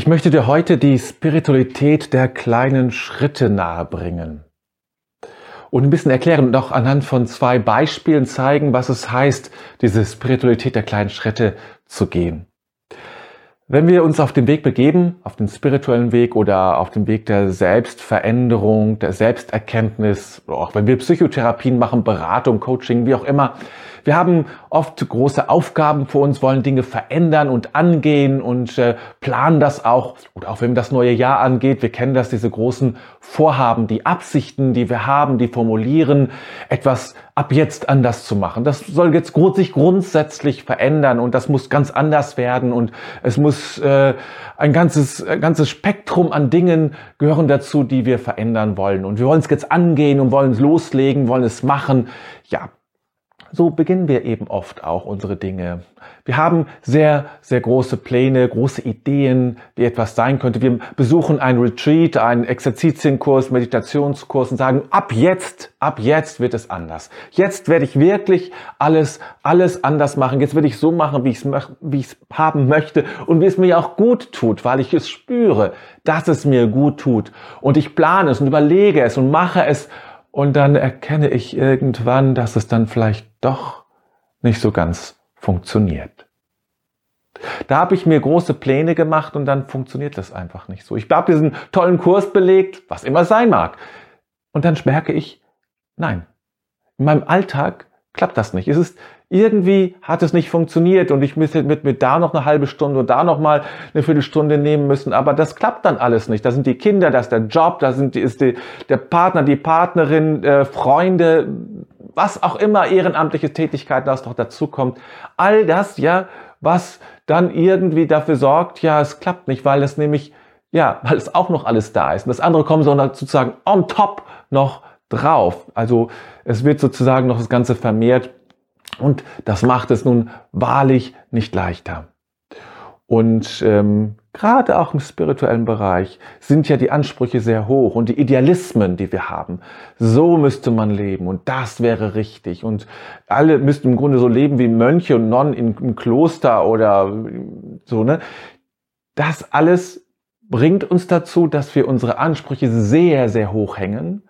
Ich möchte dir heute die Spiritualität der kleinen Schritte nahebringen und ein bisschen erklären und auch anhand von zwei Beispielen zeigen, was es heißt, diese Spiritualität der kleinen Schritte zu gehen. Wenn wir uns auf den Weg begeben, auf den spirituellen Weg oder auf den Weg der Selbstveränderung, der Selbsterkenntnis, auch wenn wir Psychotherapien machen, Beratung, Coaching, wie auch immer, wir haben oft große Aufgaben vor uns, wollen Dinge verändern und angehen und äh, planen das auch. Oder auch wenn das neue Jahr angeht, wir kennen das, diese großen Vorhaben, die Absichten, die wir haben, die formulieren, etwas ab jetzt anders zu machen. Das soll jetzt sich grundsätzlich verändern und das muss ganz anders werden und es muss äh, ein ganzes, ein ganzes Spektrum an Dingen gehören dazu, die wir verändern wollen. Und wir wollen es jetzt angehen und wollen es loslegen, wollen es machen. Ja, so beginnen wir eben oft auch unsere Dinge. Wir haben sehr, sehr große Pläne, große Ideen, wie etwas sein könnte. Wir besuchen einen Retreat, einen Exerzitienkurs, Meditationskurs und sagen, ab jetzt, ab jetzt wird es anders. Jetzt werde ich wirklich alles, alles anders machen. Jetzt werde ich so machen, wie ich es, wie ich es haben möchte und wie es mir auch gut tut, weil ich es spüre, dass es mir gut tut. Und ich plane es und überlege es und mache es und dann erkenne ich irgendwann, dass es dann vielleicht doch nicht so ganz funktioniert. Da habe ich mir große Pläne gemacht und dann funktioniert das einfach nicht so. Ich habe diesen tollen Kurs belegt, was immer sein mag. Und dann merke ich, nein, in meinem Alltag klappt das nicht. Es ist irgendwie hat es nicht funktioniert und ich müsste mit, mit da noch eine halbe Stunde und da noch mal eine Viertelstunde nehmen müssen. Aber das klappt dann alles nicht. Da sind die Kinder, da ist der Job, da sind, ist die, der Partner, die Partnerin, äh, Freunde, was auch immer ehrenamtliche Tätigkeit das noch dazu kommt. All das, ja, was dann irgendwie dafür sorgt, ja, es klappt nicht, weil es nämlich, ja, weil es auch noch alles da ist. Und das andere kommt sozusagen on top noch drauf. Also es wird sozusagen noch das Ganze vermehrt und das macht es nun wahrlich nicht leichter. Und ähm, gerade auch im spirituellen Bereich sind ja die Ansprüche sehr hoch und die Idealismen, die wir haben. So müsste man leben und das wäre richtig. Und alle müssten im Grunde so leben wie Mönche und Nonnen im Kloster oder so. Ne? Das alles bringt uns dazu, dass wir unsere Ansprüche sehr, sehr hoch hängen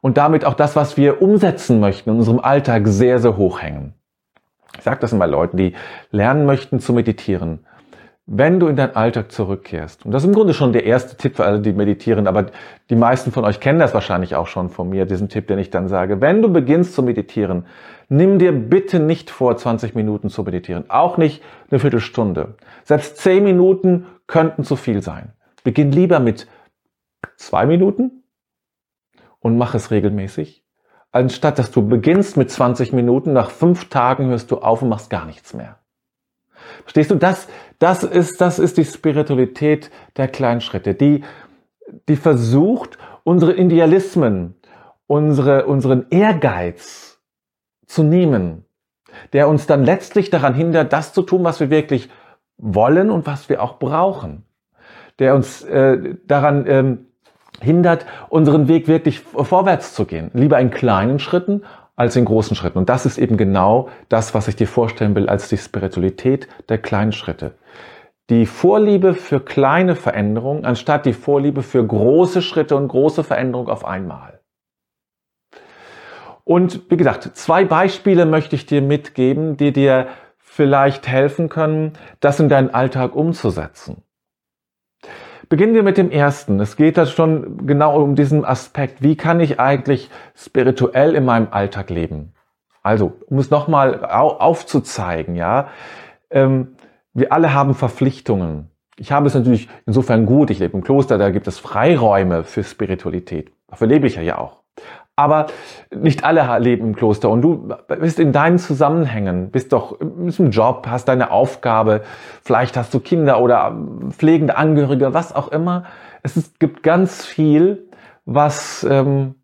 und damit auch das, was wir umsetzen möchten in unserem Alltag, sehr, sehr hoch hängen. Ich sage das immer Leuten, die lernen möchten zu meditieren. Wenn du in deinen Alltag zurückkehrst, und das ist im Grunde schon der erste Tipp für alle, die meditieren, aber die meisten von euch kennen das wahrscheinlich auch schon von mir, diesen Tipp, den ich dann sage. Wenn du beginnst zu meditieren, nimm dir bitte nicht vor, 20 Minuten zu meditieren. Auch nicht eine Viertelstunde. Selbst 10 Minuten könnten zu viel sein. Beginn lieber mit zwei Minuten und mach es regelmäßig anstatt dass du beginnst mit 20 Minuten, nach fünf Tagen hörst du auf und machst gar nichts mehr. Verstehst du? Das, das ist, das ist die Spiritualität der kleinen Schritte, die, die versucht, unsere Idealismen, unsere, unseren Ehrgeiz zu nehmen, der uns dann letztlich daran hindert, das zu tun, was wir wirklich wollen und was wir auch brauchen, der uns äh, daran ähm, hindert, unseren Weg wirklich vorwärts zu gehen. Lieber in kleinen Schritten als in großen Schritten. Und das ist eben genau das, was ich dir vorstellen will als die Spiritualität der kleinen Schritte. Die Vorliebe für kleine Veränderungen anstatt die Vorliebe für große Schritte und große Veränderungen auf einmal. Und wie gesagt, zwei Beispiele möchte ich dir mitgeben, die dir vielleicht helfen können, das in deinen Alltag umzusetzen. Beginnen wir mit dem ersten. Es geht da schon genau um diesen Aspekt. Wie kann ich eigentlich spirituell in meinem Alltag leben? Also, um es nochmal aufzuzeigen, ja. Ähm, wir alle haben Verpflichtungen. Ich habe es natürlich insofern gut. Ich lebe im Kloster, da gibt es Freiräume für Spiritualität. Dafür lebe ich ja ja auch. Aber nicht alle leben im Kloster und du bist in deinen Zusammenhängen, bist doch im Job, hast deine Aufgabe, vielleicht hast du Kinder oder pflegende Angehörige, was auch immer. Es ist, gibt ganz viel, was, ähm,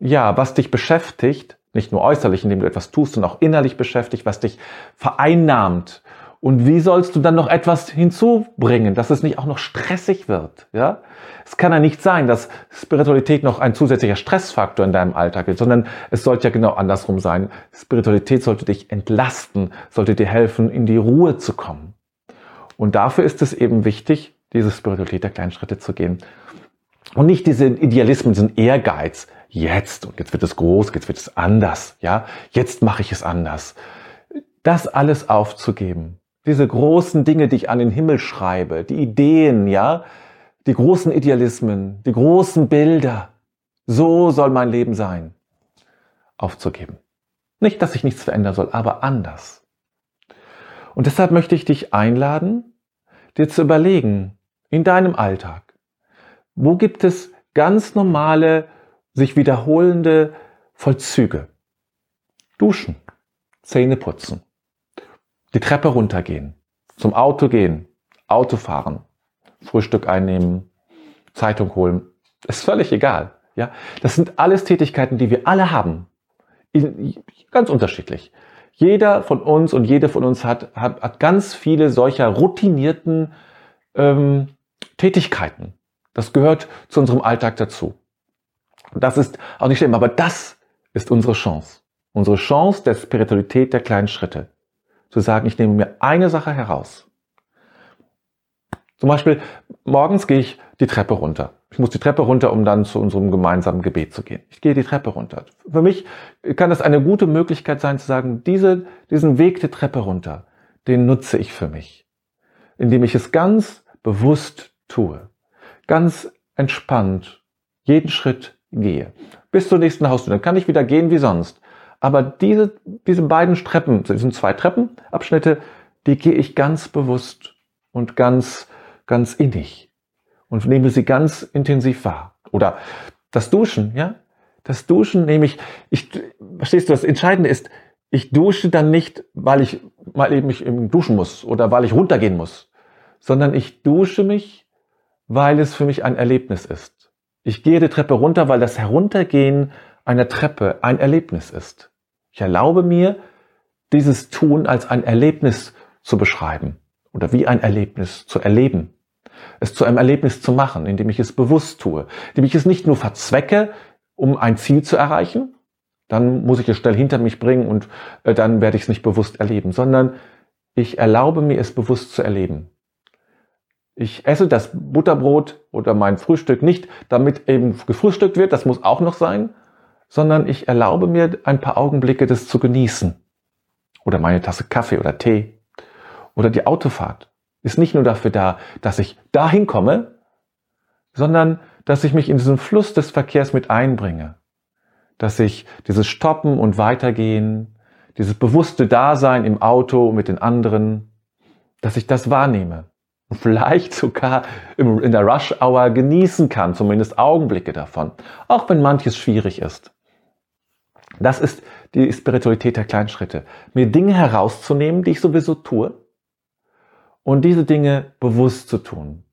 ja, was dich beschäftigt, nicht nur äußerlich, indem du etwas tust, sondern auch innerlich beschäftigt, was dich vereinnahmt. Und wie sollst du dann noch etwas hinzubringen, dass es nicht auch noch stressig wird, ja? Es kann ja nicht sein, dass Spiritualität noch ein zusätzlicher Stressfaktor in deinem Alltag ist, sondern es sollte ja genau andersrum sein. Spiritualität sollte dich entlasten, sollte dir helfen, in die Ruhe zu kommen. Und dafür ist es eben wichtig, diese Spiritualität der kleinen Schritte zu gehen. Und nicht diesen Idealismus, diesen Ehrgeiz. Jetzt und jetzt wird es groß, jetzt wird es anders. Ja, jetzt mache ich es anders. Das alles aufzugeben. Diese großen Dinge, die ich an den Himmel schreibe, die Ideen, ja, die großen Idealismen, die großen Bilder. So soll mein Leben sein. Aufzugeben. Nicht, dass sich nichts verändern soll, aber anders. Und deshalb möchte ich dich einladen, dir zu überlegen, in deinem Alltag, wo gibt es ganz normale, sich wiederholende Vollzüge? Duschen, Zähne putzen, die Treppe runtergehen, zum Auto gehen, Auto fahren, Frühstück einnehmen, Zeitung holen. Ist völlig egal. Ja, das sind alles Tätigkeiten, die wir alle haben. Ganz unterschiedlich. Jeder von uns und jede von uns hat, hat, hat ganz viele solcher routinierten ähm, Tätigkeiten. Das gehört zu unserem Alltag dazu. Und das ist auch nicht schlimm, aber das ist unsere Chance. Unsere Chance der Spiritualität der kleinen Schritte. Zu sagen, ich nehme mir eine Sache heraus. Zum Beispiel, morgens gehe ich die Treppe runter. Ich muss die Treppe runter, um dann zu unserem gemeinsamen Gebet zu gehen. Ich gehe die Treppe runter. Für mich kann das eine gute Möglichkeit sein zu sagen, diese, diesen Weg die Treppe runter, den nutze ich für mich. Indem ich es ganz bewusst tue. Ganz entspannt jeden Schritt gehe. Bis zur nächsten Haustür. Dann kann ich wieder gehen wie sonst. Aber diese, diese beiden Treppen, diesen zwei Treppenabschnitte, die gehe ich ganz bewusst und ganz, ganz innig und nehme sie ganz intensiv wahr. Oder das Duschen, ja? Das Duschen nehme ich, ich, verstehst du, das Entscheidende ist, ich dusche dann nicht, weil ich mal eben mich duschen muss oder weil ich runtergehen muss, sondern ich dusche mich, weil es für mich ein Erlebnis ist. Ich gehe die Treppe runter, weil das Heruntergehen einer Treppe ein Erlebnis ist. Ich erlaube mir, dieses Tun als ein Erlebnis zu beschreiben oder wie ein Erlebnis zu erleben. Es zu einem Erlebnis zu machen, indem ich es bewusst tue, indem ich es nicht nur verzwecke, um ein Ziel zu erreichen, dann muss ich es schnell hinter mich bringen und äh, dann werde ich es nicht bewusst erleben, sondern ich erlaube mir es bewusst zu erleben. Ich esse das Butterbrot oder mein Frühstück nicht, damit eben gefrühstückt wird, das muss auch noch sein, sondern ich erlaube mir ein paar Augenblicke, das zu genießen. Oder meine Tasse Kaffee oder Tee. Oder die Autofahrt ist nicht nur dafür da, dass ich dahin komme, sondern dass ich mich in diesen Fluss des Verkehrs mit einbringe. Dass ich dieses Stoppen und Weitergehen, dieses bewusste Dasein im Auto mit den anderen, dass ich das wahrnehme und vielleicht sogar in der Rush Hour genießen kann, zumindest Augenblicke davon, auch wenn manches schwierig ist. Das ist die Spiritualität der kleinen Schritte. Mir Dinge herauszunehmen, die ich sowieso tue, und diese Dinge bewusst zu tun.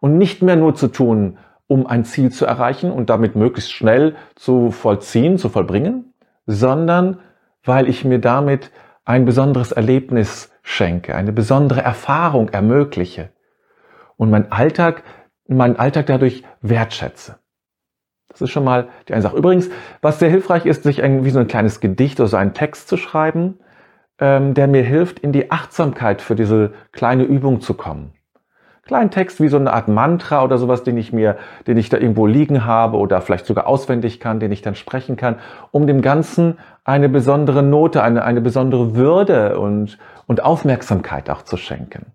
Und nicht mehr nur zu tun, um ein Ziel zu erreichen und damit möglichst schnell zu vollziehen, zu vollbringen, sondern weil ich mir damit ein besonderes Erlebnis schenke, eine besondere Erfahrung ermögliche und mein Alltag, meinen Alltag dadurch wertschätze. Das ist schon mal die eine Sache. Übrigens, was sehr hilfreich ist, sich irgendwie so ein kleines Gedicht oder so einen Text zu schreiben, ähm, der mir hilft, in die Achtsamkeit für diese kleine Übung zu kommen. Kleinen Text wie so eine Art Mantra oder sowas, den ich mir, den ich da irgendwo liegen habe oder vielleicht sogar auswendig kann, den ich dann sprechen kann, um dem Ganzen eine besondere Note, eine, eine besondere Würde und, und Aufmerksamkeit auch zu schenken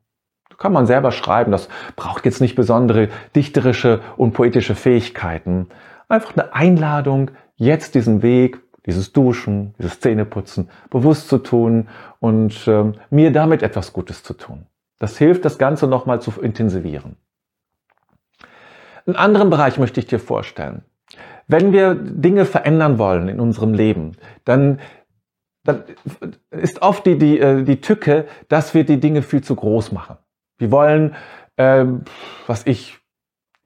kann man selber schreiben. Das braucht jetzt nicht besondere dichterische und poetische Fähigkeiten. Einfach eine Einladung, jetzt diesen Weg, dieses Duschen, dieses Zähneputzen bewusst zu tun und ähm, mir damit etwas Gutes zu tun. Das hilft, das Ganze nochmal zu intensivieren. Einen anderen Bereich möchte ich dir vorstellen. Wenn wir Dinge verändern wollen in unserem Leben, dann, dann ist oft die, die, äh, die Tücke, dass wir die Dinge viel zu groß machen. Wir wollen, ähm, was ich,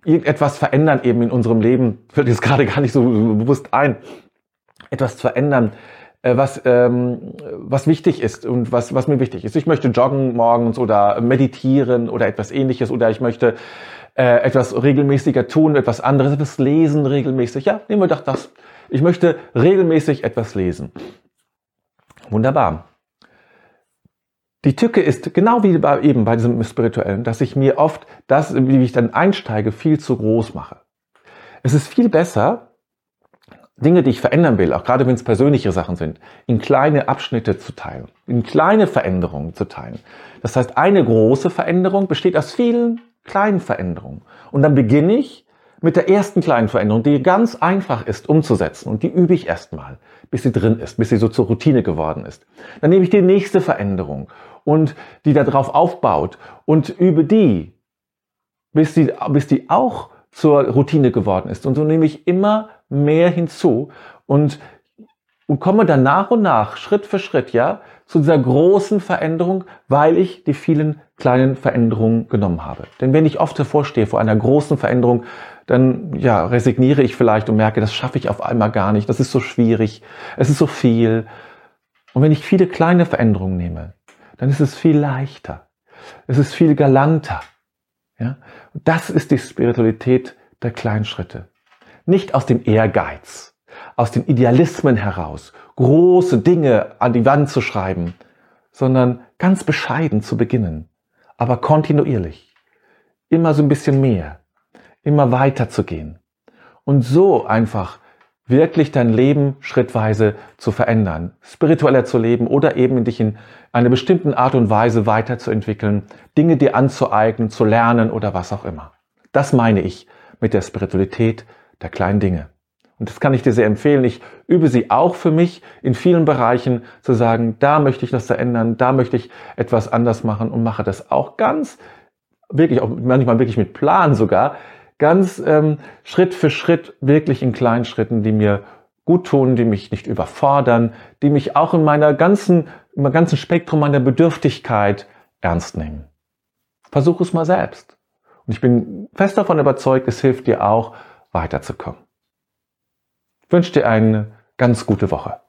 irgendetwas verändern eben in unserem Leben. Fällt jetzt gerade gar nicht so bewusst ein. Etwas zu verändern, äh, was, ähm, was wichtig ist und was, was mir wichtig ist. Ich möchte joggen morgens oder meditieren oder etwas ähnliches oder ich möchte äh, etwas regelmäßiger tun, etwas anderes, etwas lesen regelmäßig. Ja, nehmen wir doch das. Ich möchte regelmäßig etwas lesen. Wunderbar. Die Tücke ist genau wie bei, eben bei diesem Spirituellen, dass ich mir oft das, wie ich dann einsteige, viel zu groß mache. Es ist viel besser, Dinge, die ich verändern will, auch gerade wenn es persönliche Sachen sind, in kleine Abschnitte zu teilen, in kleine Veränderungen zu teilen. Das heißt, eine große Veränderung besteht aus vielen kleinen Veränderungen. Und dann beginne ich mit der ersten kleinen Veränderung, die ganz einfach ist umzusetzen. Und die übe ich erstmal, bis sie drin ist, bis sie so zur Routine geworden ist. Dann nehme ich die nächste Veränderung und die darauf aufbaut und übe die, bis die, bis die auch zur Routine geworden ist. Und so nehme ich immer mehr hinzu und, und komme dann nach und nach, Schritt für Schritt, ja, zu dieser großen Veränderung, weil ich die vielen kleinen Veränderungen genommen habe. Denn wenn ich oft hervorstehe vor einer großen Veränderung, dann ja, resigniere ich vielleicht und merke, das schaffe ich auf einmal gar nicht, das ist so schwierig, es ist so viel. Und wenn ich viele kleine Veränderungen nehme, dann ist es viel leichter. Es ist viel galanter. Ja? das ist die Spiritualität der kleinen Schritte. Nicht aus dem Ehrgeiz, aus den Idealismen heraus, große Dinge an die Wand zu schreiben, sondern ganz bescheiden zu beginnen, aber kontinuierlich. Immer so ein bisschen mehr, immer weiter zu gehen. Und so einfach wirklich dein Leben schrittweise zu verändern, spiritueller zu leben oder eben dich in einer bestimmten Art und Weise weiterzuentwickeln, Dinge dir anzueignen, zu lernen oder was auch immer. Das meine ich mit der Spiritualität der kleinen Dinge. Und das kann ich dir sehr empfehlen. Ich übe sie auch für mich in vielen Bereichen zu sagen, da möchte ich das verändern, da möchte ich etwas anders machen und mache das auch ganz, wirklich, auch manchmal wirklich mit Plan sogar, ganz ähm, Schritt für Schritt, wirklich in kleinen Schritten, die mir gut tun, die mich nicht überfordern, die mich auch in meiner ganzen, im ganzen Spektrum meiner Bedürftigkeit ernst nehmen. Versuch es mal selbst. Und ich bin fest davon überzeugt, es hilft dir auch, weiterzukommen. Wünsche dir eine ganz gute Woche.